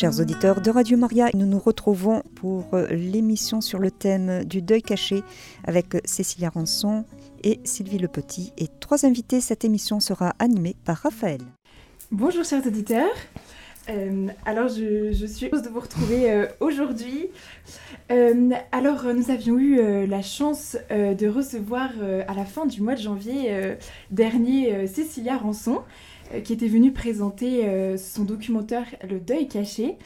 Chers auditeurs de Radio Maria, nous nous retrouvons pour euh, l'émission sur le thème du deuil caché avec Cécilia Rançon et Sylvie Le Petit. Et trois invités, cette émission sera animée par Raphaël. Bonjour chers auditeurs. Euh, alors je, suis heureuse de vous retrouver euh, aujourd'hui. alors nous avions eu la chance de recevoir à la fin du mois de janvier dernier Cécilia Rançon euh, qui était venu présenter euh, son documentaire Le deuil caché,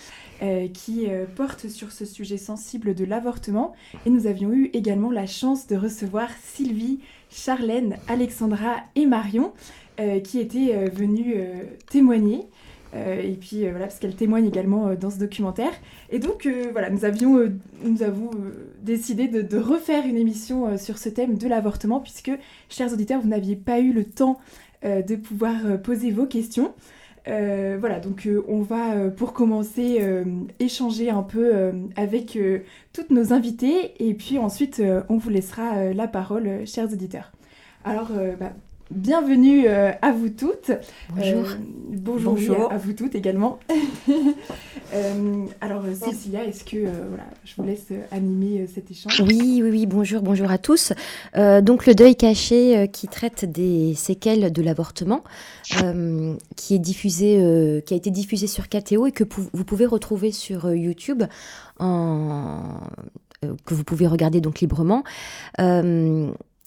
euh, qui porte sur ce sujet sensible de l'avortement. Et nous avions eu également la chance de recevoir Sylvie, Charlène, Alexandra et Marion, qui étaient venues témoigner. et puis voilà, parce qu'elle témoigne également dans ce documentaire. Et donc voilà, nous avions, avons décidé de, refaire une émission sur ce thème de l'avortement, puisque, chers auditeurs, vous n'aviez pas eu le temps euh, de pouvoir euh, poser vos questions. Euh, voilà, donc on va pour commencer échanger un peu avec toutes nos invités et puis ensuite on vous laissera la parole, chers auditeurs. Alors, bah, bienvenue à vous toutes. Bonjour. bonjour, à vous toutes également. Euh, alors, euh, Cécilia, est-ce que euh, voilà, je vous laisse animer cet échange? Oui, oui, oui, bonjour, bonjour à tous. donc, le deuil caché qui traite des séquelles de l'avortement, qui, est diffusé, qui a été diffusé sur KTO et que vous pouvez retrouver sur YouTube, en, que vous pouvez regarder donc librement.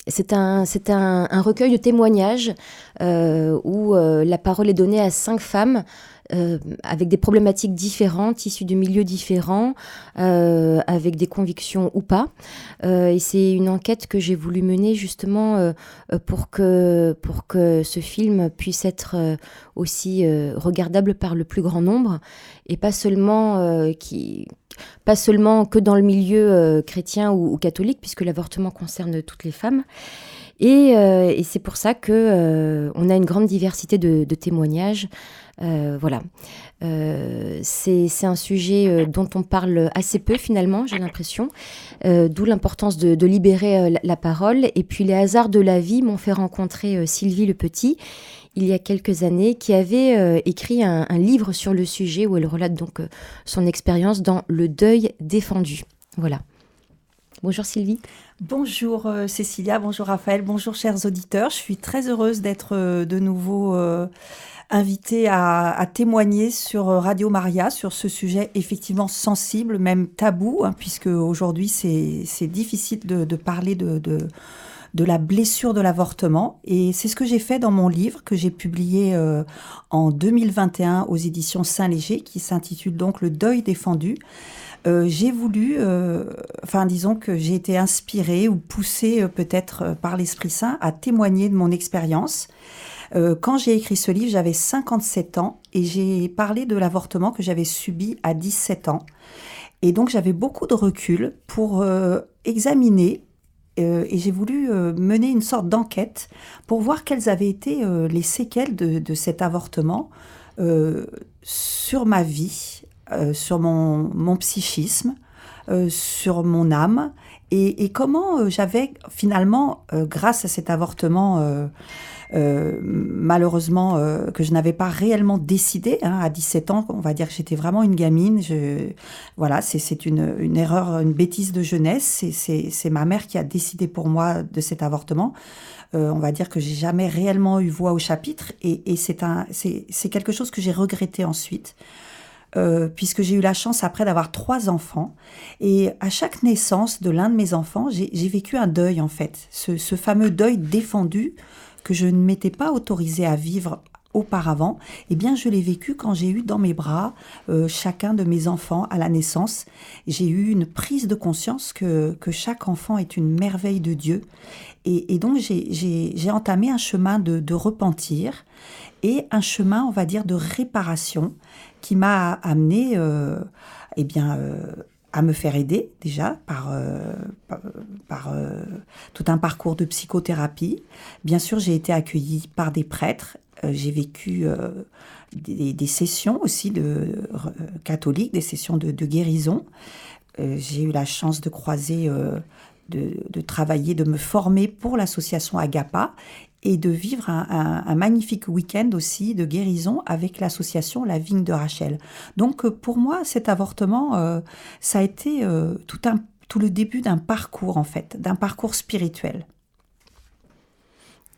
C'est un, c'est un, recueil de témoignages où la parole est donnée à cinq femmes euh, avec des problématiques différentes, issues de milieux différents, euh, avec des convictions ou pas. Euh, et c'est une enquête que j'ai voulu mener justement pour, que, pour que ce film puisse être aussi regardable par le plus grand nombre et pas seulement qui pas seulement que dans le milieu chrétien ou, catholique, puisque l'avortement concerne toutes les femmes. Et, et c'est pour ça que on a une grande diversité de, témoignages euh, voilà. Euh, c'est un sujet euh, dont on parle assez peu finalement, j'ai l'impression, d'où l'importance de, libérer la, parole. Et puis les hasards de la vie m'ont fait rencontrer Sylvie Le Petit il y a quelques années, qui avait écrit un, livre sur le sujet où elle relate donc son expérience dans Le deuil défendu. Voilà. Bonjour Sylvie. Bonjour Cécilia, bonjour Raphaël, bonjour chers auditeurs. Je suis très heureuse d'être de nouveau invité à, témoigner sur Radio Maria sur ce sujet effectivement sensible, même tabou, hein, puisque aujourd'hui c'est difficile de, parler de, la blessure de l'avortement. Et c'est ce que j'ai fait dans mon livre que j'ai publié euh, en 2021 aux éditions Saint-Léger, qui s'intitule donc Le deuil défendu. Euh, j'ai voulu, euh, enfin disons que j'ai été inspirée ou poussée peut-être par l'Esprit Saint à témoigner de mon expérience euh, quand j'ai écrit ce livre, j'avais 57 ans et j'ai parlé de l'avortement que j'avais subi à 17 ans. Et donc j'avais beaucoup de recul pour euh, examiner euh, et j'ai voulu mener une sorte d'enquête pour voir quelles avaient été les séquelles de, cet avortement sur ma vie, sur mon, psychisme, sur mon âme, et comment j'avais finalement, grâce à cet avortement, euh, malheureusement euh, que je n'avais pas réellement décidé hein, à 17 ans. On va dire que j'étais vraiment une gamine. Je, voilà, c'est une, une, erreur, une bêtise de jeunesse. C'est ma mère qui a décidé pour moi de cet avortement. Euh, on va dire que j'ai jamais réellement eu voix au chapitre et, et c'est quelque chose que j'ai regretté ensuite. Euh, puisque j'ai eu la chance après d'avoir trois enfants. Et à chaque naissance de l'un de mes enfants, j'ai vécu un deuil en fait. Ce, ce fameux deuil défendu que je ne m'étais pas autorisée à vivre auparavant, eh bien, je l'ai vécu quand j'ai eu dans mes bras euh, chacun de mes enfants à la naissance. J'ai eu une prise de conscience que, que chaque enfant est une merveille de Dieu. Et, donc, j'ai entamé un chemin de, repentir et un chemin, on va dire, de réparation qui m'a amené, euh, eh bien, euh, à me faire aider déjà par, euh, tout un parcours de psychothérapie. Bien sûr, j'ai été accueillie par des prêtres. J'ai vécu des, sessions aussi de catholiques, des sessions de, guérison. j'ai eu la chance de croiser, de, de, travailler, de me former pour l'association Agapa et de vivre un, magnifique week-end aussi de guérison avec l'association La Vigne de Rachel. Donc pour moi, cet avortement, ça a été tout, un, tout le début d'un parcours en fait, d'un parcours spirituel.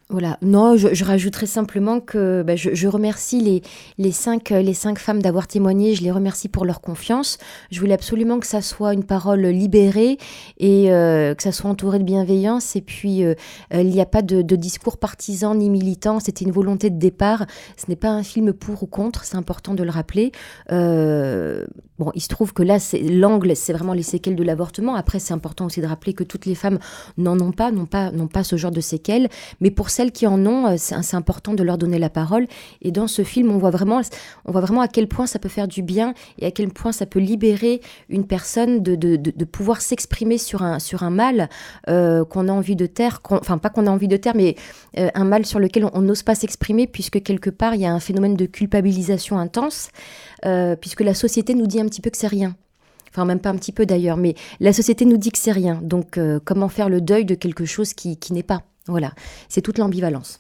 Voilà. Non, je, je, rajouterais simplement que bah, je, remercie les, les, cinq, les cinq femmes d'avoir témoigné. Je les remercie pour leur confiance. Je voulais absolument que ça soit une parole libérée et euh, que ça soit entouré de bienveillance. Et puis, euh, euh, il n'y a pas de, discours partisan ni militant. C'était une volonté de départ. Ce n'est pas un film pour ou contre. C'est important de le rappeler. bon, il se trouve que là, l'angle, c'est vraiment les séquelles de l'avortement. Après, c'est important aussi de rappeler que toutes les femmes n'en ont pas, n'ont pas, pas ce genre de séquelles. Mais pour celles qui en ont, euh, c'est important de leur donner la parole. Et dans ce film, on voit vraiment, on voit vraiment à quel point ça peut faire du bien et à quel point ça peut libérer une personne de, de, de, pouvoir s'exprimer sur un, sur un mal euh, qu'on a envie de taire, enfin pas qu'on a envie de taire, mais euh, un mal sur lequel on n'ose pas s'exprimer puisque quelque part il y a un phénomène de culpabilisation intense, puisque la société nous dit un petit peu que c'est rien enfin même pas un petit peu d'ailleurs, mais la société nous dit que c'est rien. Donc comment faire le deuil de quelque chose qui, qui n'est pas? Voilà, c'est toute l'ambivalence.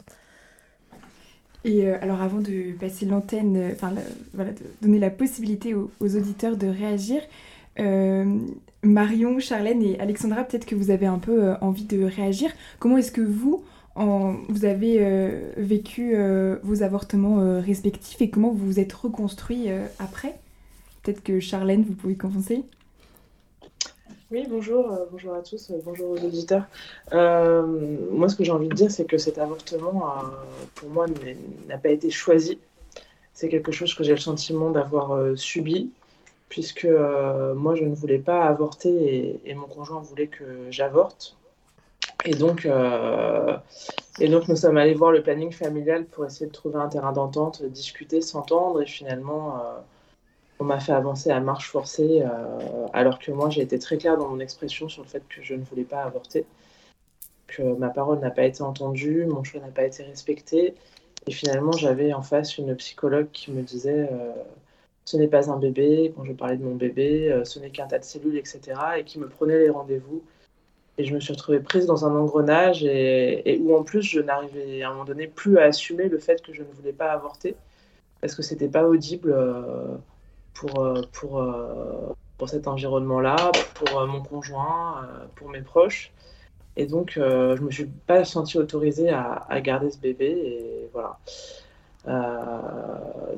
Et euh, alors avant de passer l'antenne, euh, enfin voilà, de donner la possibilité aux, auditeurs de réagir, euh, Marion, Charlène et Alexandra, peut-être que vous avez un peu envie de réagir. Comment est-ce que vous, vous avez vécu vos avortements respectifs et comment vous vous êtes reconstruit après? Peut-être que Charlène, vous pouvez commencer oui, bonjour, euh, bonjour à tous, euh, bonjour aux auditeurs. Euh, moi, ce que j'ai envie de dire, c'est que cet avortement, pour moi, n'a pas été choisi. C'est quelque chose que j'ai le sentiment d'avoir subi, puisque moi, je ne voulais pas avorter et, mon conjoint voulait que j'avorte. Et donc, et donc, nous sommes allés voir le planning familial pour essayer de trouver un terrain d'entente, discuter, s'entendre, et finalement on m'a fait avancer à marche forcée, euh, alors que moi j'ai été très claire dans mon expression sur le fait que je ne voulais pas avorter, que ma parole n'a pas été entendue, mon choix n'a pas été respecté, et finalement j'avais en face une psychologue qui me disait euh, ce n'est pas un bébé, quand je parlais de mon bébé, euh, ce n'est qu'un tas de cellules, etc., et qui me prenait les rendez-vous. Et je me suis retrouvée prise dans un engrenage et, et où en plus je n'arrivais à un moment donné plus à assumer le fait que je ne voulais pas avorter parce que c'était pas audible pour, euh, pour, euh, pour cet environnement-là, pour euh, mon conjoint, pour mes proches. Et donc, je ne me suis pas sentie autorisée à, garder ce bébé. Et voilà.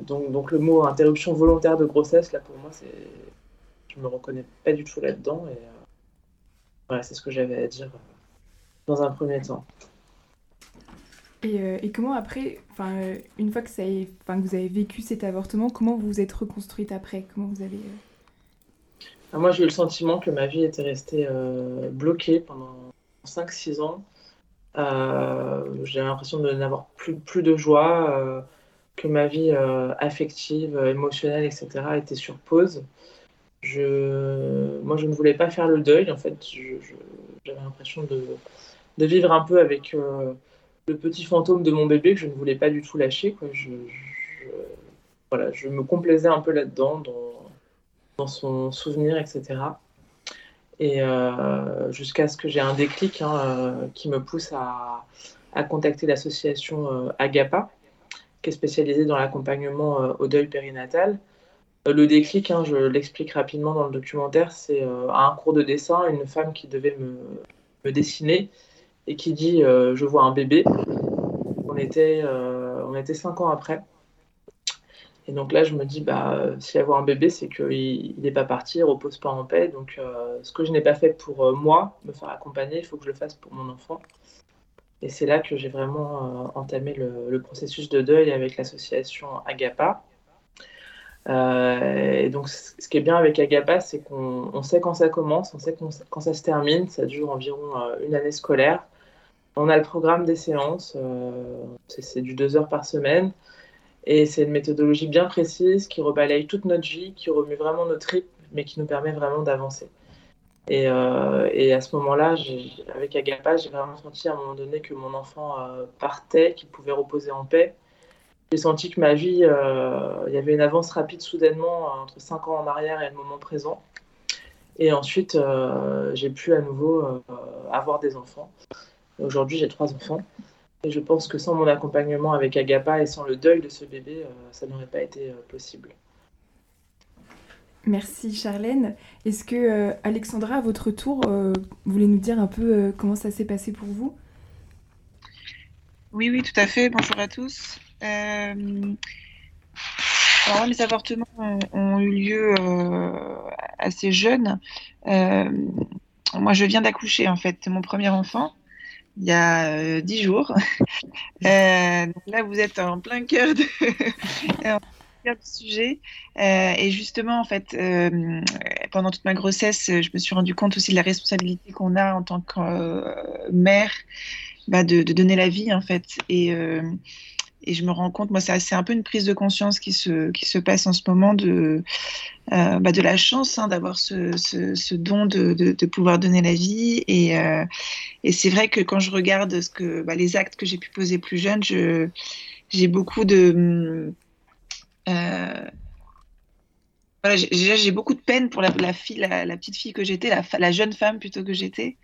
donc, donc, le mot interruption volontaire de grossesse, là, pour moi, c'est. Je me reconnais pas du tout là-dedans. Et voilà, c'est ce que j'avais à dire dans un premier temps. Et, et, comment après, enfin, une fois que, vous avez vécu cet avortement, comment vous vous êtes reconstruite après? Comment vous avez euh ah, Moi, j'ai eu le sentiment que ma vie était restée euh, bloquée pendant 5-6 ans. Euh, j'ai l'impression de n'avoir plus, plus de joie, que ma vie affective, émotionnelle, etc. était sur pause. Je... Moi, je ne voulais pas faire le deuil. En fait, j'avais l'impression de, de, vivre un peu avec le petit fantôme de mon bébé que je ne voulais pas du tout lâcher. Quoi. Je, voilà, je me complaisais un peu là-dedans, dans, dans, son souvenir, etc. Et euh, jusqu'à ce que j'ai un déclic hein, euh, qui me pousse à, à contacter l'association euh, Agapa, qui est spécialisée dans l'accompagnement au deuil périnatal. Le déclic, hein, je l'explique rapidement dans le documentaire, c'est à un cours de dessin, une femme qui devait me, me dessiner et qui dit euh, je vois un bébé. On était, euh, on était cinq ans après. Et donc là, je me dis, bah, si elle voit un bébé, c'est qu'il n'est pas parti, il repose pas en paix. Donc, euh, ce que je n'ai pas fait pour moi, me faire accompagner, il faut que je le fasse pour mon enfant. Et c'est là que j'ai vraiment entamé le, processus de deuil avec l'association Agapa. et donc, ce qui est bien avec Agapa, c'est qu'on sait quand ça commence, on sait quand ça se termine. Ça dure environ une année scolaire. On a le programme des séances, euh, c'est du deux heures par semaine. Et c'est une méthodologie bien précise qui rebalaye toute notre vie, qui remue vraiment notre rythme, mais qui nous permet vraiment d'avancer. Et, euh, à ce moment-là, avec Agapa, j'ai vraiment senti à un moment donné que mon enfant euh, partait, qu'il pouvait reposer en paix. J'ai senti que ma vie, il y avait une avance rapide soudainement entre cinq ans en arrière et le moment présent. Et ensuite, j'ai pu à nouveau avoir des enfants. Aujourd'hui, j'ai trois enfants. Et je pense que sans mon accompagnement avec Agapa et sans le deuil de ce bébé, ça n'aurait pas été possible. Merci Charlène. Est-ce que Alexandra, à votre tour, vous voulez nous dire un peu comment ça s'est passé pour vous? Oui, oui, tout à fait. Bonjour à tous. Alors, mes avortements ont, eu lieu euh, assez jeunes. Euh, moi, je viens d'accoucher, en fait, mon premier enfant, il y a euh, dix jours. donc là, vous êtes en plein cœur de... du sujet. et justement, en fait, pendant toute ma grossesse, je me suis rendu compte aussi de la responsabilité qu'on a en tant que mère bah, de, de, donner la vie, en fait. Et et je me rends compte, moi, c'est un peu une prise de conscience qui se, qui se passe en ce moment de, euh, bah, de la chance hein, d'avoir ce, ce, don de, de, pouvoir donner la vie. Et, euh, et c'est vrai que quand je regarde ce que, bah, les actes que j'ai pu poser plus jeune, j'ai beaucoup de. Euh, voilà, j'ai beaucoup de peine pour la, fille, la, petite fille que j'étais, la, jeune femme plutôt que j'étais,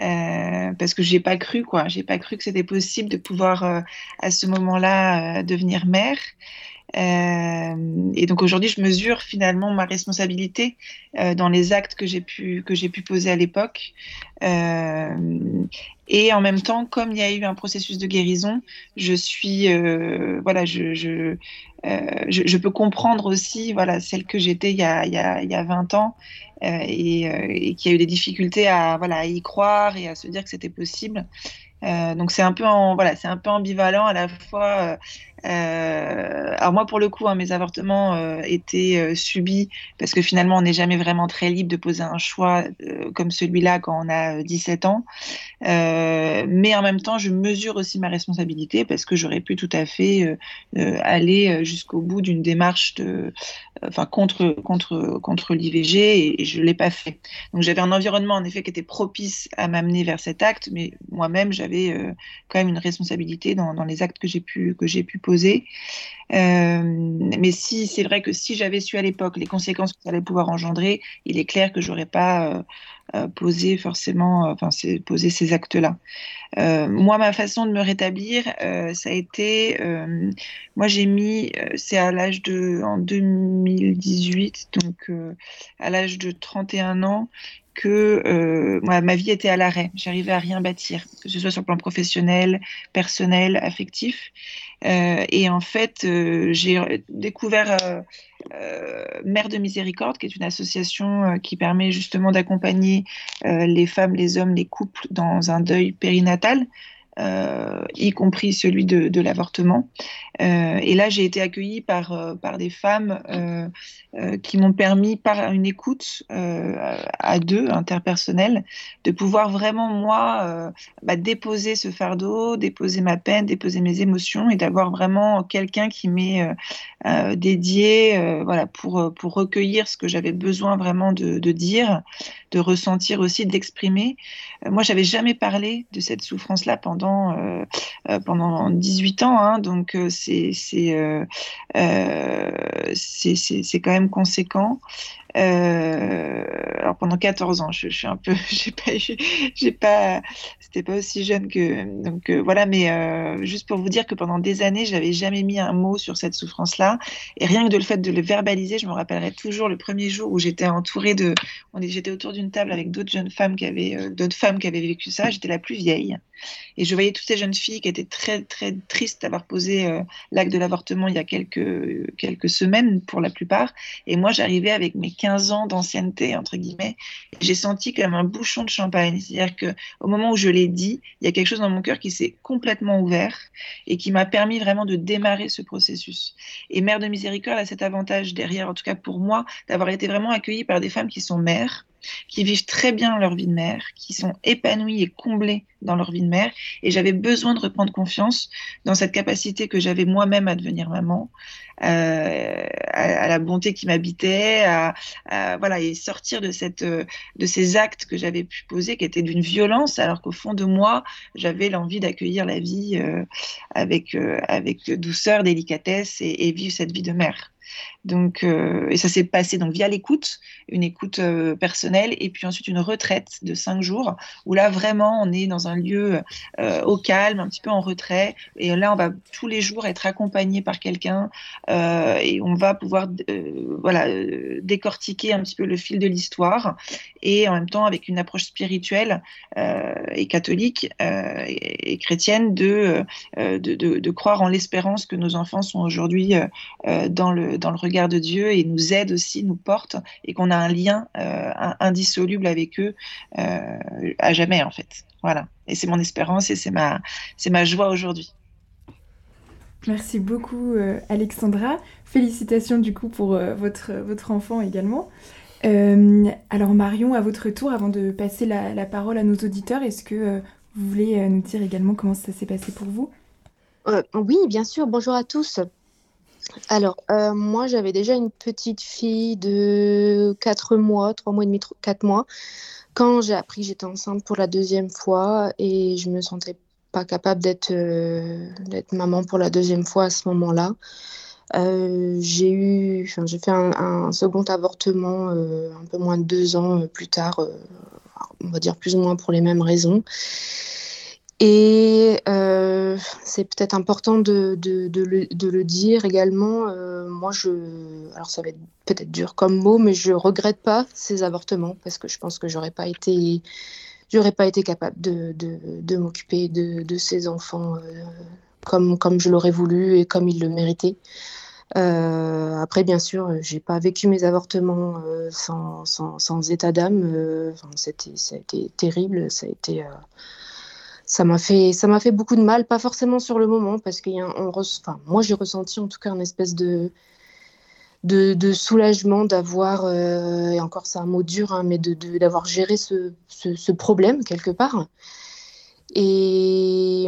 euh, parce que j'ai pas cru quoi, j'ai pas cru que c'était possible de pouvoir euh, à ce moment-là euh, devenir mère. Euh, et donc aujourd'hui, je mesure finalement ma responsabilité euh, dans les actes que j'ai pu que j'ai pu poser à l'époque. Euh, et en même temps, comme il y a eu un processus de guérison, je suis voilà, je je, peux comprendre aussi voilà celle que j'étais il y a il y a, il y a 20 ans et, et qui a eu des difficultés à voilà y croire et à se dire que c'était possible. Donc c'est un peu voilà, c'est un peu ambivalent à la fois. Euh, alors moi pour le coup, hein, mes avortements euh, étaient euh, subis parce que finalement on n'est jamais vraiment très libre de poser un choix comme celui-là quand on a 17 ans. mais en même temps, je mesure aussi ma responsabilité parce que j'aurais pu tout à fait aller jusqu'au bout d'une démarche de, enfin contre contre contre l'IVG et, je l'ai pas fait. Donc j'avais un environnement en effet qui était propice à m'amener vers cet acte, mais moi-même j'avais quand même une responsabilité dans, les actes que j'ai pu, que j'ai pu poser. Euh, mais si c'est vrai que si j'avais su à l'époque les conséquences que ça allait pouvoir engendrer, il est clair que j'aurais pas euh, posé forcément, enfin, posé ces actes-là. moi, ma façon de me rétablir, ça a été, moi j'ai mis, c'est à l'âge de, en 2018, donc à l'âge de 31 ans, que euh, ma vie était à l'arrêt. J'arrivais à rien bâtir, que ce soit sur le plan professionnel, personnel, affectif. Euh, et en fait, euh, j'ai découvert Mère de Miséricorde, qui est une association qui permet justement d'accompagner les femmes, les hommes, les couples dans un deuil périnatal. Euh, y compris celui de, l'avortement. Euh, et là, j'ai été accueillie par, euh, par des femmes qui m'ont permis, par une écoute à deux, interpersonnelle, de pouvoir vraiment, moi, bah, déposer ce fardeau, déposer ma peine, déposer mes émotions et d'avoir vraiment quelqu'un qui m'est dédié voilà, pour, pour recueillir ce que j'avais besoin vraiment de, de dire, de ressentir aussi, d'exprimer. moi, j'avais jamais parlé de cette souffrance-là pendant euh, euh, pendant 18 ans, hein, donc euh, c'est c'est quand même conséquent. Alors pendant 14 ans, je, je suis un peu, j'ai pas, j'ai pas, c'était pas aussi jeune que, donc voilà, mais juste pour vous dire que pendant des années, j'avais jamais mis un mot sur cette souffrance-là, et rien que de le fait de le verbaliser, je me rappellerai toujours le premier jour où j'étais entourée de, on j'étais autour d'une table avec d'autres jeunes femmes qui avaient, d'autres femmes qui avaient vécu ça, j'étais la plus vieille, et je voyais toutes ces jeunes filles qui étaient très très tristes d'avoir posé l'acte de l'avortement il y a quelques quelques semaines pour la plupart, et moi j'arrivais avec mes 15 ans d'ancienneté, entre guillemets, j'ai senti comme un bouchon de champagne. C'est-à-dire qu'au moment où je l'ai dit, il y a quelque chose dans mon cœur qui s'est complètement ouvert et qui m'a permis vraiment de démarrer ce processus. Et Mère de Miséricorde a cet avantage derrière, en tout cas pour moi, d'avoir été vraiment accueillie par des femmes qui sont mères, qui vivent très bien leur vie de mère, qui sont épanouies et comblées dans leur vie de mère. Et j'avais besoin de reprendre confiance dans cette capacité que j'avais moi-même à devenir maman, euh, à, la bonté qui m'habitait, à, voilà, et sortir de cette, de ces actes que j'avais pu poser, qui étaient d'une violence, alors qu'au fond de moi, j'avais l'envie d'accueillir la vie euh, avec, euh, avec douceur, délicatesse et vivre cette vie de mère. Donc, et ça s'est passé donc via l'écoute, une écoute personnelle, et puis ensuite une retraite de cinq jours, où là vraiment on est dans un lieu au calme, un petit peu en retrait, et là on va tous les jours être accompagné par quelqu'un, et on va pouvoir voilà décortiquer un petit peu le fil de l'histoire, et en même temps avec une approche spirituelle et catholique et, chrétienne de, de, de, de croire en l'espérance que nos enfants sont aujourd'hui dans le dans le regard de Dieu et nous aide aussi, nous porte, et qu'on a un lien euh, indissoluble avec eux euh, à jamais en fait. Voilà. Et c'est mon espérance et c'est ma, c'est ma joie aujourd'hui. Merci beaucoup euh, Alexandra. Félicitations du coup pour votre, votre enfant également. alors Marion, à votre tour, avant de passer la, la parole à nos auditeurs, est-ce que vous voulez nous dire également comment ça s'est passé pour vous? Oui, bien sûr. Bonjour à tous. Alors, euh, moi, j'avais déjà une petite fille de 4 mois, 3 mois et demi, 4 mois, quand j'ai appris que j'étais enceinte pour la deuxième fois et je me sentais pas capable d'être euh, maman pour la deuxième fois à ce moment-là. Euh, j'ai eu, j'ai fait un, second avortement un peu moins de deux ans plus tard, on va dire plus ou moins pour les mêmes raisons. Et euh, c'est peut-être important de, le, dire également. Euh, moi, je, alors ça va être peut-être dur comme mot, mais je regrette pas ces avortements parce que je pense que j'aurais pas été, j'aurais pas été capable de, m'occuper de, ces enfants euh, comme, comme je l'aurais voulu et comme ils le méritaient. Après, bien sûr, j'ai pas vécu mes avortements sans, sans, sans, état d'âme. Enfin, ça a été terrible. Ça a été ça m'a fait ça m'a fait beaucoup de mal pas forcément sur le moment parce on enfin moi j'ai ressenti en tout cas une espèce de de, soulagement d'avoir euh, et encore c'est un mot dur hein, mais de d'avoir géré ce, ce, problème quelque part. Et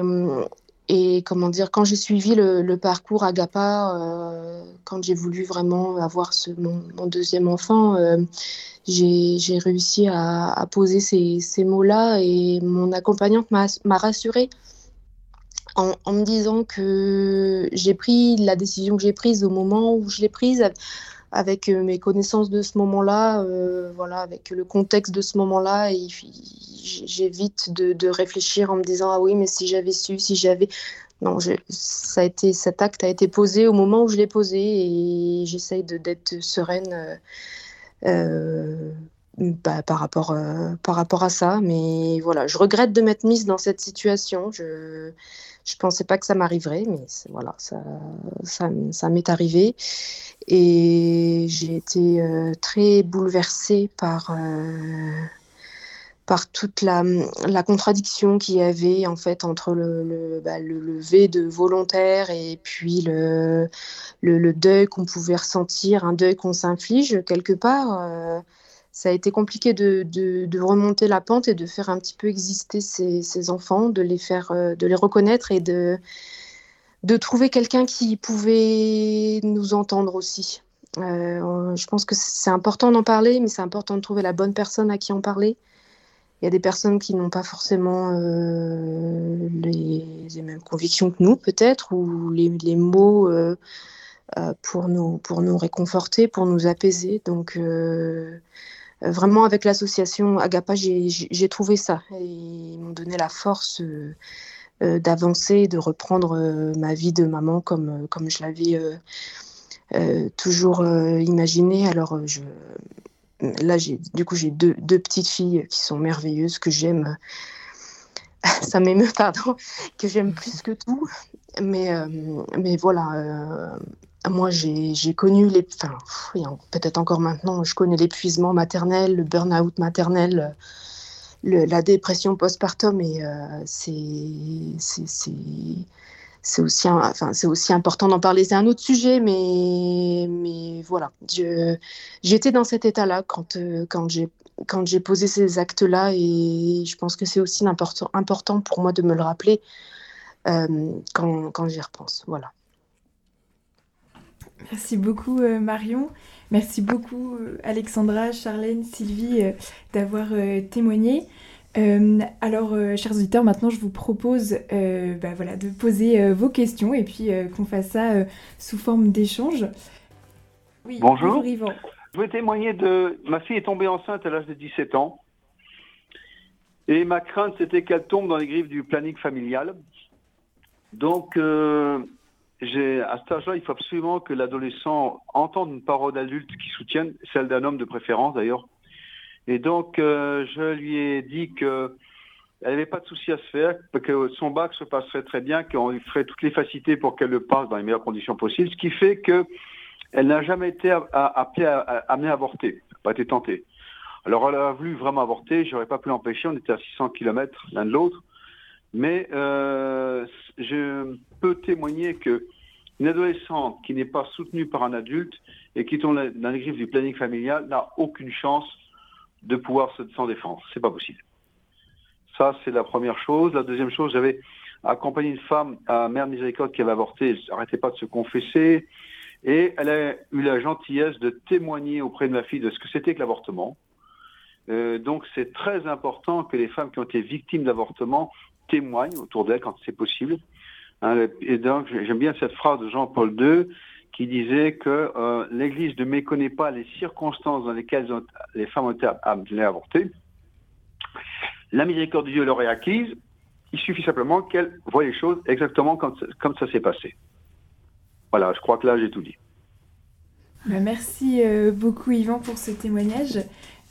et comment dire quand j'ai suivi le, parcours Agapa euh, quand j'ai voulu vraiment avoir ce, mon, deuxième enfant euh, j'ai réussi à, poser ces, mots-là et mon accompagnante m'a rassurée en, me disant que j'ai pris la décision que j'ai prise au moment où je l'ai prise avec euh, mes connaissances de ce moment-là, euh, voilà, avec le contexte de ce moment-là, j'évite de, réfléchir en me disant ah oui mais si j'avais su, si j'avais non, ça a été cet acte a été posé au moment où je l'ai posé et j'essaye d'être sereine euh, bah, par, rapport, par rapport à ça. Mais voilà, je regrette de m'être mise dans cette situation. Je ne pensais pas que ça m'arriverait, mais voilà, ça, ça, m'est arrivé. Et j'ai été euh, très bouleversée par par toute la, la contradiction qu'il y avait en fait entre le, le, bah, le lever de volontaire et puis le, le, deuil qu'on pouvait ressentir, un deuil qu'on s'inflige quelque part. Ça a été compliqué de, de, remonter la pente et de faire un petit peu exister ces, ces enfants, de les faire, euh, de les reconnaître et de, de trouver quelqu'un qui pouvait nous entendre aussi. Euh, je pense que c'est important d'en parler, mais c'est important de trouver la bonne personne à qui en parler. Il y a des personnes qui n'ont pas forcément euh, les, mêmes convictions que nous, peut-être, ou les, les mots pour, nous, pour nous réconforter, pour nous apaiser. Donc, vraiment, avec l'association Agapa, j'ai trouvé ça. Et ils m'ont donné la force d'avancer, de reprendre ma vie de maman comme, comme je l'avais toujours imaginé. Alors, je là, du coup, j'ai deux, deux, petites filles qui sont merveilleuses, que j'aime. Ça m'émeut, pardon, que j'aime plus que tout. Mais, euh, mais voilà, euh, moi, j'ai, connu les. Enfin, peut-être encore maintenant, je connais l'épuisement maternel, le burn-out maternel. La dépression postpartum et euh, c'est, aussi, enfin, aussi important d'en parler. C'est un autre sujet, mais, voilà. J'étais dans cet état-là quand, euh, quand j'ai posé ces actes-là et je pense que c'est aussi important, important pour moi de me le rappeler euh, quand, quand j'y repense. Voilà. Merci beaucoup euh, Marion. Merci beaucoup Alexandra, Charlène, Sylvie d'avoir témoigné. Euh, alors, euh, chers auditeurs, maintenant je vous propose euh, bah, voilà, de poser vos questions et puis qu'on fasse ça sous forme d'échange. Oui, Bonjour. Yvan. Je veux témoigner de... Ma fille est tombée enceinte à l'âge de 17 ans. Et ma crainte, c'était qu'elle tombe dans les griffes du planning familial. Donc, euh, à cet âge-là, il faut absolument que l'adolescent entende une parole d'adulte qui soutienne, celle d'un homme de préférence d'ailleurs. Et donc, euh, je lui ai dit que elle n'avait pas de souci à se faire, que son bac se passerait très bien, qu'on lui ferait toutes les facilités pour qu'elle le passe dans les meilleures conditions possibles, ce qui fait que elle n'a jamais été appelée à, à- amenée à avorter, pas été tentée. Alors elle a voulu vraiment avorter, j'aurais pas pu l'empêcher, on était à 600 km l'un de l'autre, mais euh, je peux témoigner que une adolescente qui n'est pas soutenue par un adulte et qui tombe dans les griffes du planning familial n'a aucune chance de pouvoir se- s'en défendre. C'est pas possible. Ça, c'est la première chose. La deuxième chose, j'avais accompagné une femme à Mère Miséricorde qui avait avorté, elle n'arrêtait pas de se confesser, et elle a eu la gentillesse de témoigner auprès de ma fille de ce que c'était que l'avortement. Euh, donc c'est très important que les femmes qui ont été victimes d'avortement témoignent autour d'elles quand c'est possible. Hein, et donc j'aime bien cette phrase de Jean-Paul II qui disait que euh, l'Église ne méconnaît pas les circonstances dans lesquelles les femmes ont été avorter. La miséricorde de Dieu leur est acquise. Il suffit simplement qu'elles voient les choses exactement comme comme ça s'est passé. Voilà, je crois que là j'ai tout dit. Bah, merci euh, beaucoup Yvan pour ce témoignage.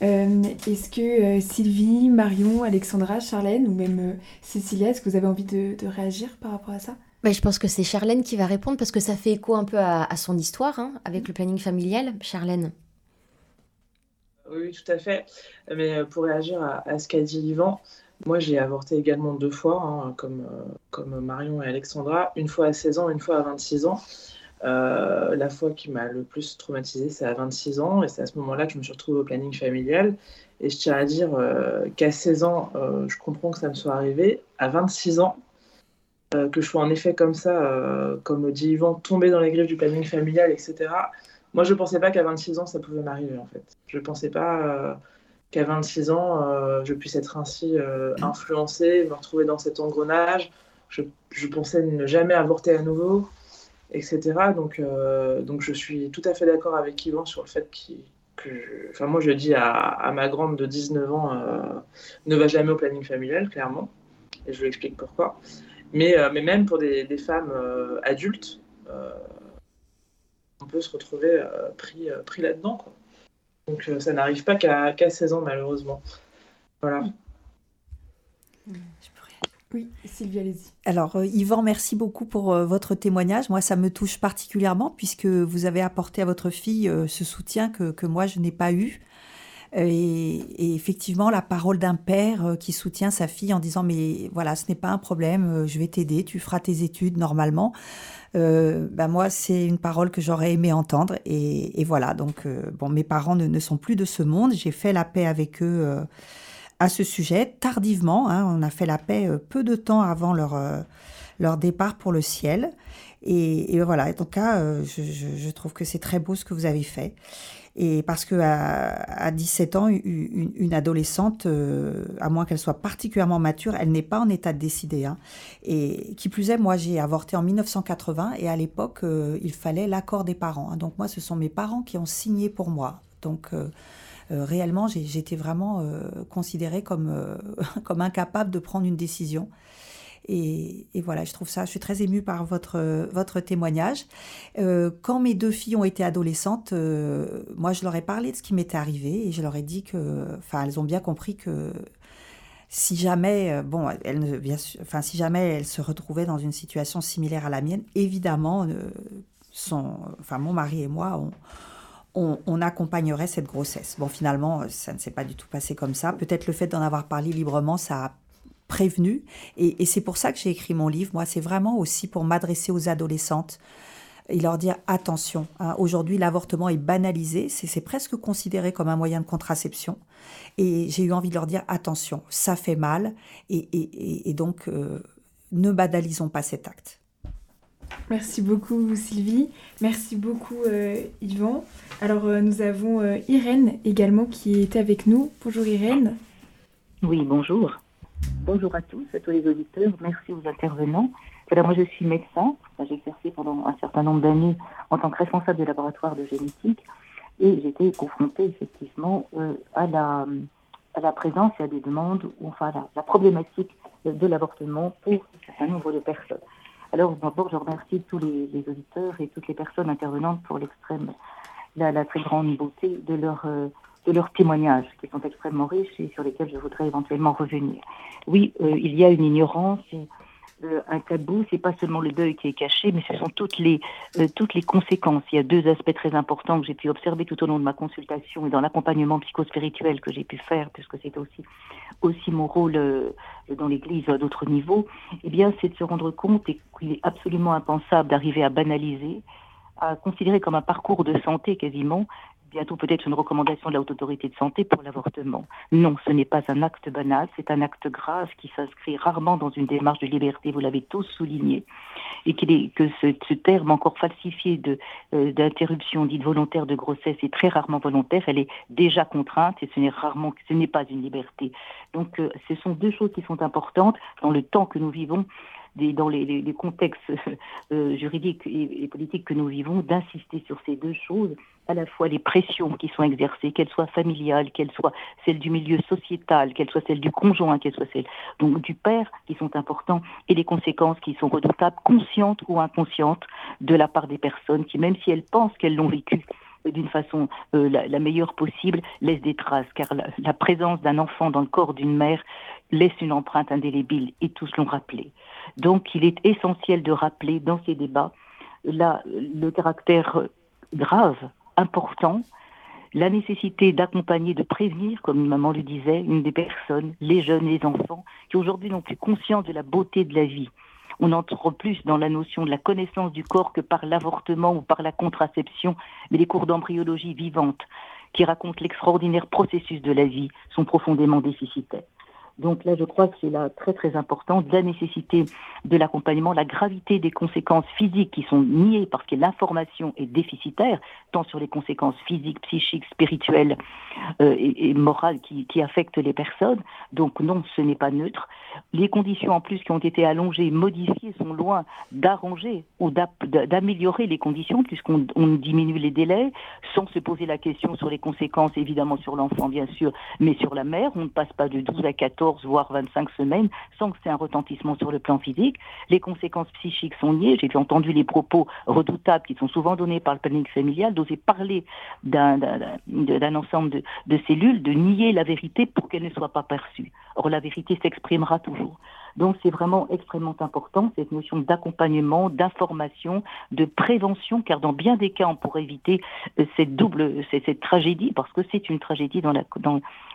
Euh, est-ce que euh, Sylvie, Marion, Alexandra, Charlène ou même euh, Cécilia, est-ce que vous avez envie de, de réagir par rapport à ça? Bah, je pense que c'est Charlène qui va répondre parce que ça fait écho un peu à, à son histoire hein, avec le planning familial. Charlène. Oui, tout à fait. Mais euh, pour réagir à, à ce qu'a dit Yvan, moi j'ai avorté également deux fois, hein, comme, comme Marion et Alexandra, une fois à 16 ans, une fois à 26 ans. Euh, la fois qui m'a le plus traumatisée, c'est à 26 ans, et c'est à ce moment-là que je me suis retrouvée au planning familial. Et je tiens à dire euh, qu'à 16 ans, euh, je comprends que ça me soit arrivé. À 26 ans, que je sois en effet comme ça, comme le dit Yvan, tombé dans les griffes du planning familial, etc. Moi, je ne pensais pas qu'à 26 ans, ça pouvait m'arriver, en fait. Je ne pensais pas qu'à 26 ans, je puisse être ainsi influencée, me retrouver dans cet engrenage. Je pensais ne jamais avorter à nouveau, etc. Donc, euh, donc je suis tout à fait d'accord avec Yvan sur le fait qu'il- je- Enfin, moi, je dis à, ma grande de 19 ans, euh, ne va jamais au planning familial, clairement. Et je lui explique pourquoi. Mais, euh, mais même pour des, femmes adultes, on peut se retrouver pris, pris là-dedans. quoi. Donc ça n'arrive pas qu'à qu'à 16 ans, malheureusement. Voilà. Oui, Sylvie, allez-y. Alors, euh, Yvan, merci beaucoup pour euh, votre témoignage. Moi, ça me touche particulièrement puisque vous avez apporté à votre fille euh, ce soutien que, que moi, je n'ai pas eu. Et, effectivement, la parole d'un père qui soutient sa fille en disant mais voilà, ce n'est pas un problème, je vais t'aider, tu feras tes études normalement. Ben moi, c'est une parole que j'aurais aimé entendre. Et, voilà, donc bon, mes parents ne, sont plus de ce monde. J'ai fait la paix avec eux à ce sujet tardivement. hein. on a fait la paix euh, peu de temps avant leur euh, leur départ pour le ciel. Et, et voilà, en tout cas, je, je- je trouve que c'est très beau ce que vous avez fait. Et parce que à, à 17 ans, une, une- adolescente, euh, à moins qu'elle soit particulièrement mature, elle n'est pas en état de décider. hein. Et qui plus est, moi j'ai avorté en 1980 et à l'époque, euh, il fallait l'accord des parents. hein. Donc moi, ce sont mes parents qui ont signé pour moi. Donc euh, réellement, j'ai- j'étais vraiment euh, considérée comme, euh, comme incapable de prendre une décision. Et, voilà, je trouve ça, je suis très émue par votre, euh, témoignage. Euh, quand mes deux filles ont été adolescentes, euh, moi je leur ai parlé de ce qui m'était arrivé et je leur ai dit que, enfin, elles ont bien compris que si jamais, euh, bon, elles bien sûr, enfin, si jamais elles se retrouvaient dans une situation similaire à la mienne, évidemment, euh, son, enfin, mon mari et moi, on, on, accompagnerait cette grossesse. Bon, finalement, ça ne s'est pas du tout passé comme ça. Peut-être le fait d'en avoir parlé librement, ça a prévenu. Et, c'est pour ça que j'ai écrit mon livre. Moi, c'est vraiment aussi pour m'adresser aux adolescentes et leur dire attention. hein, Aujourd'hui, l'avortement est banalisé. C'est presque considéré comme un moyen de contraception. Et j'ai eu envie de leur dire attention, ça fait mal. Et donc, euh, ne banalisons pas cet acte. Merci beaucoup Sylvie, merci beaucoup euh, Yvan. Alors euh, nous avons euh, Irène également qui est avec nous. Bonjour Irène. Oui, bonjour. Bonjour à tous, à tous les auditeurs. Merci aux intervenants. Voilà, moi je suis médecin, j'ai exercé pendant un certain nombre d'années en tant que responsable du laboratoire de génétique et j'étais confrontée effectivement euh, à, la, à la présence et à des demandes, enfin la, la problématique de l'avortement pour un certain nombre de personnes. Alors d'abord je remercie tous les, les, auditeurs et toutes les personnes intervenantes pour l'extrême, la, la, très grande beauté de leur... Euh, de leurs témoignages qui sont extrêmement riches et sur lesquels je voudrais éventuellement revenir. Oui, euh, il y a une ignorance, euh, un tabou, c'est pas seulement le deuil qui est caché, mais ce sont toutes les euh, toutes les conséquences. Il y a deux aspects très importants que j'ai pu observer tout au long de ma consultation et dans l'accompagnement psychospirituel que j'ai pu faire, puisque c'est aussi aussi mon rôle euh, dans l'Église à d'autres niveaux. Eh bien, c'est de se rendre compte qu'il est absolument impensable d'arriver à banaliser, à considérer comme un parcours de santé quasiment bientôt peut-être une recommandation de la Haute Autorité de Santé pour l'avortement. Non, ce n'est pas un acte banal, c'est un acte grave qui s'inscrit rarement dans une démarche de liberté, vous l'avez tous souligné, et est, que ce, ce, terme encore falsifié euh, d'interruption dite volontaire de grossesse est très rarement volontaire, elle est déjà contrainte et ce n'est rarement, ce n'est pas une liberté. Donc euh, ce sont deux choses qui sont importantes dans le temps que nous vivons dans les, contextes euh, juridiques et, politiques que nous vivons, d'insister sur ces deux choses, à la fois les pressions qui sont exercées, qu'elles soient familiales, qu'elles soient celles du milieu sociétal, qu'elles soient celles du conjoint, qu'elles soient celles du père, qui sont importants, et les conséquences qui sont redoutables, conscientes ou inconscientes, de la part des personnes qui, même si elles pensent qu'elles l'ont vécu, d'une façon euh, la, meilleure possible, laisse des traces, car la présence d'un enfant dans le corps d'une mère laisse une empreinte indélébile, et tous l'ont rappelé. Donc il est essentiel de rappeler dans ces débats le caractère grave, important, la nécessité d'accompagner, de prévenir, comme maman le disait, une des personnes, les jeunes, les enfants, qui aujourd'hui n'ont plus conscience de la beauté de la vie. On entre plus dans la notion de la connaissance du corps que par l'avortement ou par la contraception, mais les cours d'embryologie vivante qui racontent l'extraordinaire processus de la vie sont profondément déficitaires. Donc là, je crois que c'est là très très important la nécessité de l'accompagnement, la gravité des conséquences physiques qui sont niées parce que l'information est déficitaire, tant sur les conséquences physiques, psychiques, spirituelles euh, et, morales qui, affectent les personnes. Donc non, ce n'est pas neutre. Les conditions en plus qui ont été allongées, modifiées, sont loin d'arranger ou d'améliorer les conditions puisqu'on diminue les délais sans se poser la question sur les conséquences, évidemment sur l'enfant bien sûr, mais sur la mère. On ne passe pas de 12 à 14 voire 25 semaines sans que c'est un retentissement sur le plan physique. Les conséquences psychiques sont liées. J'ai entendu les propos redoutables qui sont souvent donnés par le planning familial d'oser parler d'un ensemble de, de cellules, de nier la vérité pour qu'elle ne soit pas perçue. Or, la vérité s'exprimera toujours. Donc c'est vraiment extrêmement important, cette notion d'accompagnement, d'information, de prévention, car dans bien des cas, on pourrait éviter euh, cette double, cette, tragédie, parce que c'est une tragédie dans,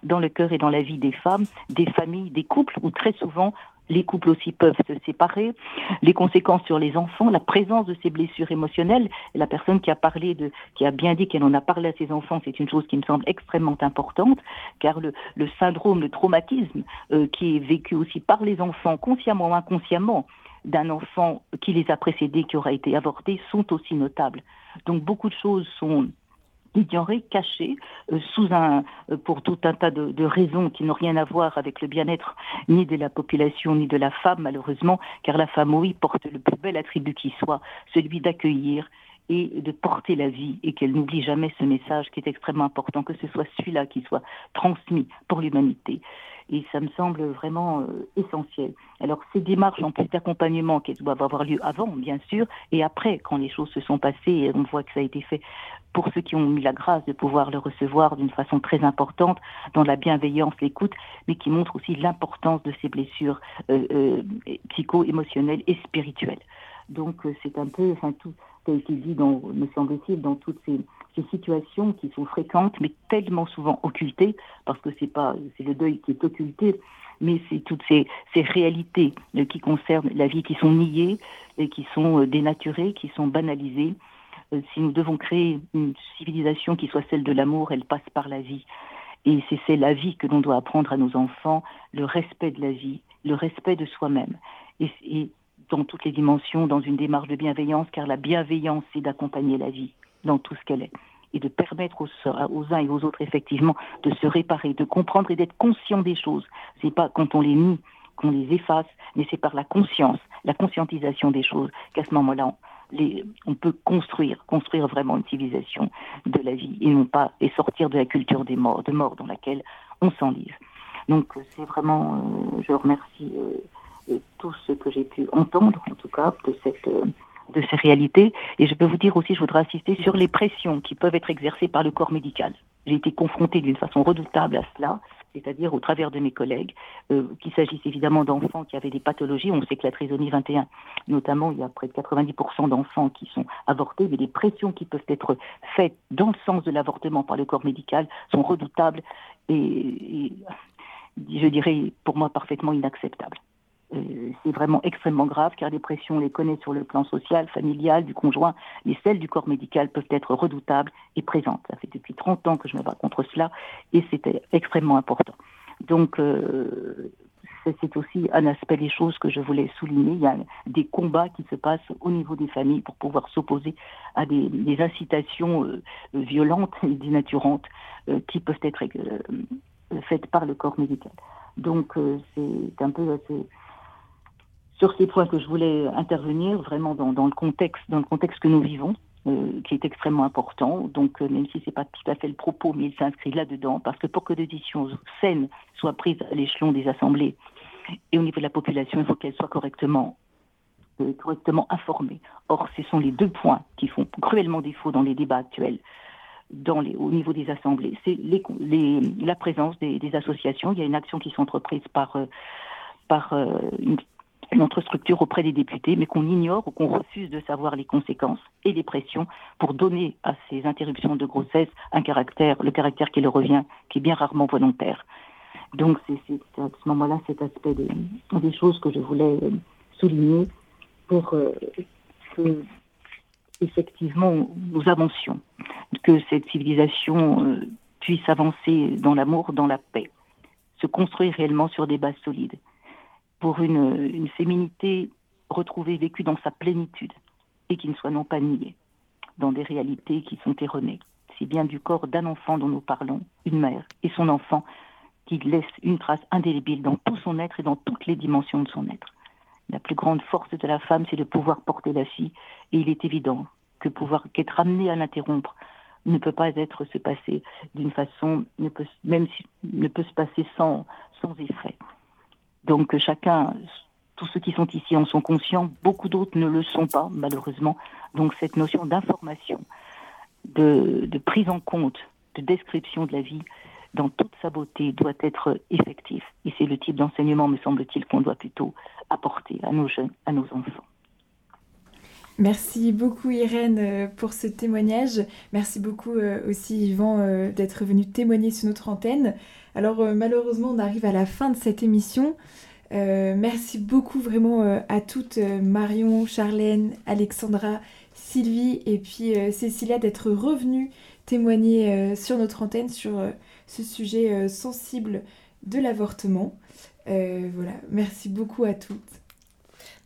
dans le cœur et dans la vie des femmes, des familles, des couples, où très souvent les couples aussi peuvent se séparer, les conséquences sur les enfants, la présence de ces blessures émotionnelles. La personne qui a parlé de, qui a bien dit qu'elle en a parlé à ses enfants, c'est une chose qui me semble extrêmement importante, car le, syndrome, le traumatisme euh, qui est vécu aussi par les enfants, consciemment ou inconsciemment, d'un enfant qui les a précédés, qui aura été avorté, sont aussi notables. Donc beaucoup de choses sont ignoré, caché, euh, sous un, euh, pour tout un tas de, raisons qui n'ont rien à voir avec le bien-être ni de la population ni de la femme, malheureusement, car la femme, oui, porte le plus bel attribut qui soit, celui d'accueillir et de porter la vie et qu'elle n'oublie jamais ce message qui est extrêmement important, que ce soit celui-là qui soit transmis pour l'humanité. Et ça me semble vraiment euh, essentiel. Alors ces démarches en plus d'accompagnement qui doivent avoir lieu avant, bien sûr, et après, quand les choses se sont passées, on voit que ça a été fait pour ceux qui ont eu la grâce de pouvoir le recevoir d'une façon très importante, dans la bienveillance, l'écoute, mais qui montre aussi l'importance de ces blessures euh, euh, psycho-émotionnelles et spirituelles. Donc euh, c'est un peu, enfin tout a été dit, dans, me semble-t-il, dans toutes ces, situations qui sont fréquentes, mais tellement souvent occultées, parce que c'est pas, c'est le deuil qui est occulté, mais c'est toutes ces, ces réalités euh, qui concernent la vie qui sont niées, et qui sont dénaturées, qui sont banalisées. Euh, si nous devons créer une civilisation qui soit celle de l'amour, elle passe par la vie. Et c'est la vie que l'on doit apprendre à nos enfants, le respect de la vie, le respect de soi-même. Et, dans toutes les dimensions, dans une démarche de bienveillance, car la bienveillance, c'est d'accompagner la vie dans tout ce qu'elle est et de permettre aux, aux, uns et aux autres effectivement de se réparer, de comprendre et d'être conscient des choses. C'est pas quand on les nie qu'on les efface, mais c'est par la conscience, la conscientisation des choses qu'à ce moment-là, on peut construire, construire vraiment une civilisation de la vie et non pas et sortir de la culture des morts, de mort dans laquelle on s'enlise. Donc c'est vraiment, euh, je remercie euh, tout ce que j'ai pu entendre, en tout cas, de cette euh, de ces réalités. Et je peux vous dire aussi, je voudrais insister sur les pressions qui peuvent être exercées par le corps médical. J'ai été confrontée d'une façon redoutable à cela c'est-à-dire au travers de mes collègues, euh, qu'il s'agisse évidemment d'enfants qui avaient des pathologies. On sait que la trisomie 21, notamment, il y a près de 90% d'enfants qui sont avortés, mais les pressions qui peuvent être faites dans le sens de l'avortement par le corps médical sont redoutables et, je dirais, pour moi, parfaitement inacceptables. Euh, c'est vraiment extrêmement grave car les pressions, on les connaît sur le plan social, familial, du conjoint, mais celles du corps médical peuvent être redoutables et présentes. Ça fait depuis 30 ans que je me bats contre cela et c'était extrêmement important. Donc, euh, c'est aussi un aspect des choses que je voulais souligner. Il y a des combats qui se passent au niveau des familles pour pouvoir s'opposer à des, incitations euh, violentes et dénaturantes qui peuvent être faites par le corps médical. Donc, c'est un peu assez sur ces points que je voulais intervenir vraiment dans, le contexte dans le contexte que nous vivons euh, qui est extrêmement important. Donc euh, même si c'est pas tout à fait le propos mais il s'inscrit là-dedans parce que pour que des décisions saines soient prises à l'échelon des assemblées et au niveau de la population il faut qu'elles soient correctement euh, correctement informées. Or ce sont les deux points qui font cruellement défaut dans les débats actuels dans les, au niveau des assemblées, c'est les, les, la présence des, des, associations. Il y a une action qui s'entreprise par, par une notre structure auprès des députés, mais qu'on ignore ou qu'on refuse de savoir les conséquences et les pressions pour donner à ces interruptions de grossesse un caractère, le caractère qui leur revient, qui est bien rarement volontaire. Donc c'est à ce moment-là cet aspect des, choses que je voulais souligner pour euh, que effectivement nous avancions, que cette civilisation euh, puisse avancer dans l'amour, dans la paix, se construire réellement sur des bases solides pour une, féminité retrouvée, vécue dans sa plénitude, et qui ne soit non pas niée dans des réalités qui sont erronées. C'est bien du corps d'un enfant dont nous parlons, une mère et son enfant, qui laisse une trace indélébile dans tout son être et dans toutes les dimensions de son être. La plus grande force de la femme, c'est de pouvoir porter la fille, et il est évident que pouvoir qu'être amené à l'interrompre ne peut pas être se passer d'une façon, ne peut, même si, ne peut se passer sans, sans effet. Donc chacun, tous ceux qui sont ici en sont conscients, beaucoup d'autres ne le sont pas, malheureusement. Donc cette notion d'information, de, prise en compte, de description de la vie dans toute sa beauté doit être effective. Et c'est le type d'enseignement, me semble-t-il, qu'on doit plutôt apporter à nos jeunes, à nos enfants. Merci beaucoup Irène euh, pour ce témoignage. Merci beaucoup euh, aussi Yvan euh, d'être venu témoigner sur notre antenne. Alors malheureusement on arrive à la fin de cette émission. merci beaucoup vraiment à toutes Marion, Charlène, Alexandra, Sylvie et puis Cécilia d'être revenues témoigner sur notre antenne sur ce sujet sensible de l'avortement. voilà, merci beaucoup à toutes.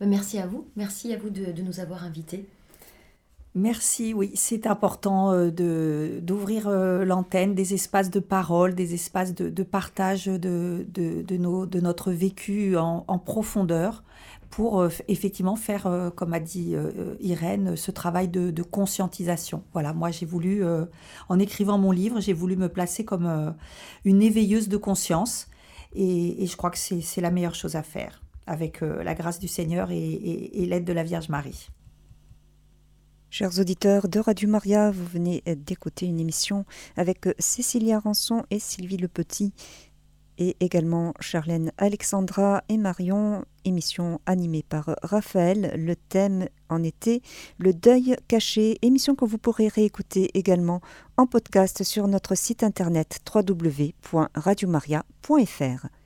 Bah, merci à vous, merci à vous de, nous avoir invités. Merci, oui, c'est important euh, de, d'ouvrir euh, l'antenne, des espaces de parole, des espaces de, partage de, de, nos, de notre vécu en, profondeur pour euh, effectivement faire, comme a dit Irène, ce travail de, conscientisation. Voilà, moi j'ai voulu, en écrivant mon livre, j'ai voulu me placer comme une éveilleuse de conscience et, et je crois que c'est, c'est la meilleure chose à faire avec euh, la grâce du Seigneur et, l'aide de la Vierge Marie. Chers auditeurs de Radio Maria, vous venez d'écouter une émission avec Cécilia Rançon et Sylvie Le Petit et également Charlène Alexandra et Marion, émission animée par Raphaël. Le thème en était le deuil caché, émission que vous pourrez réécouter également en podcast sur notre site internet www.radiomaria.fr.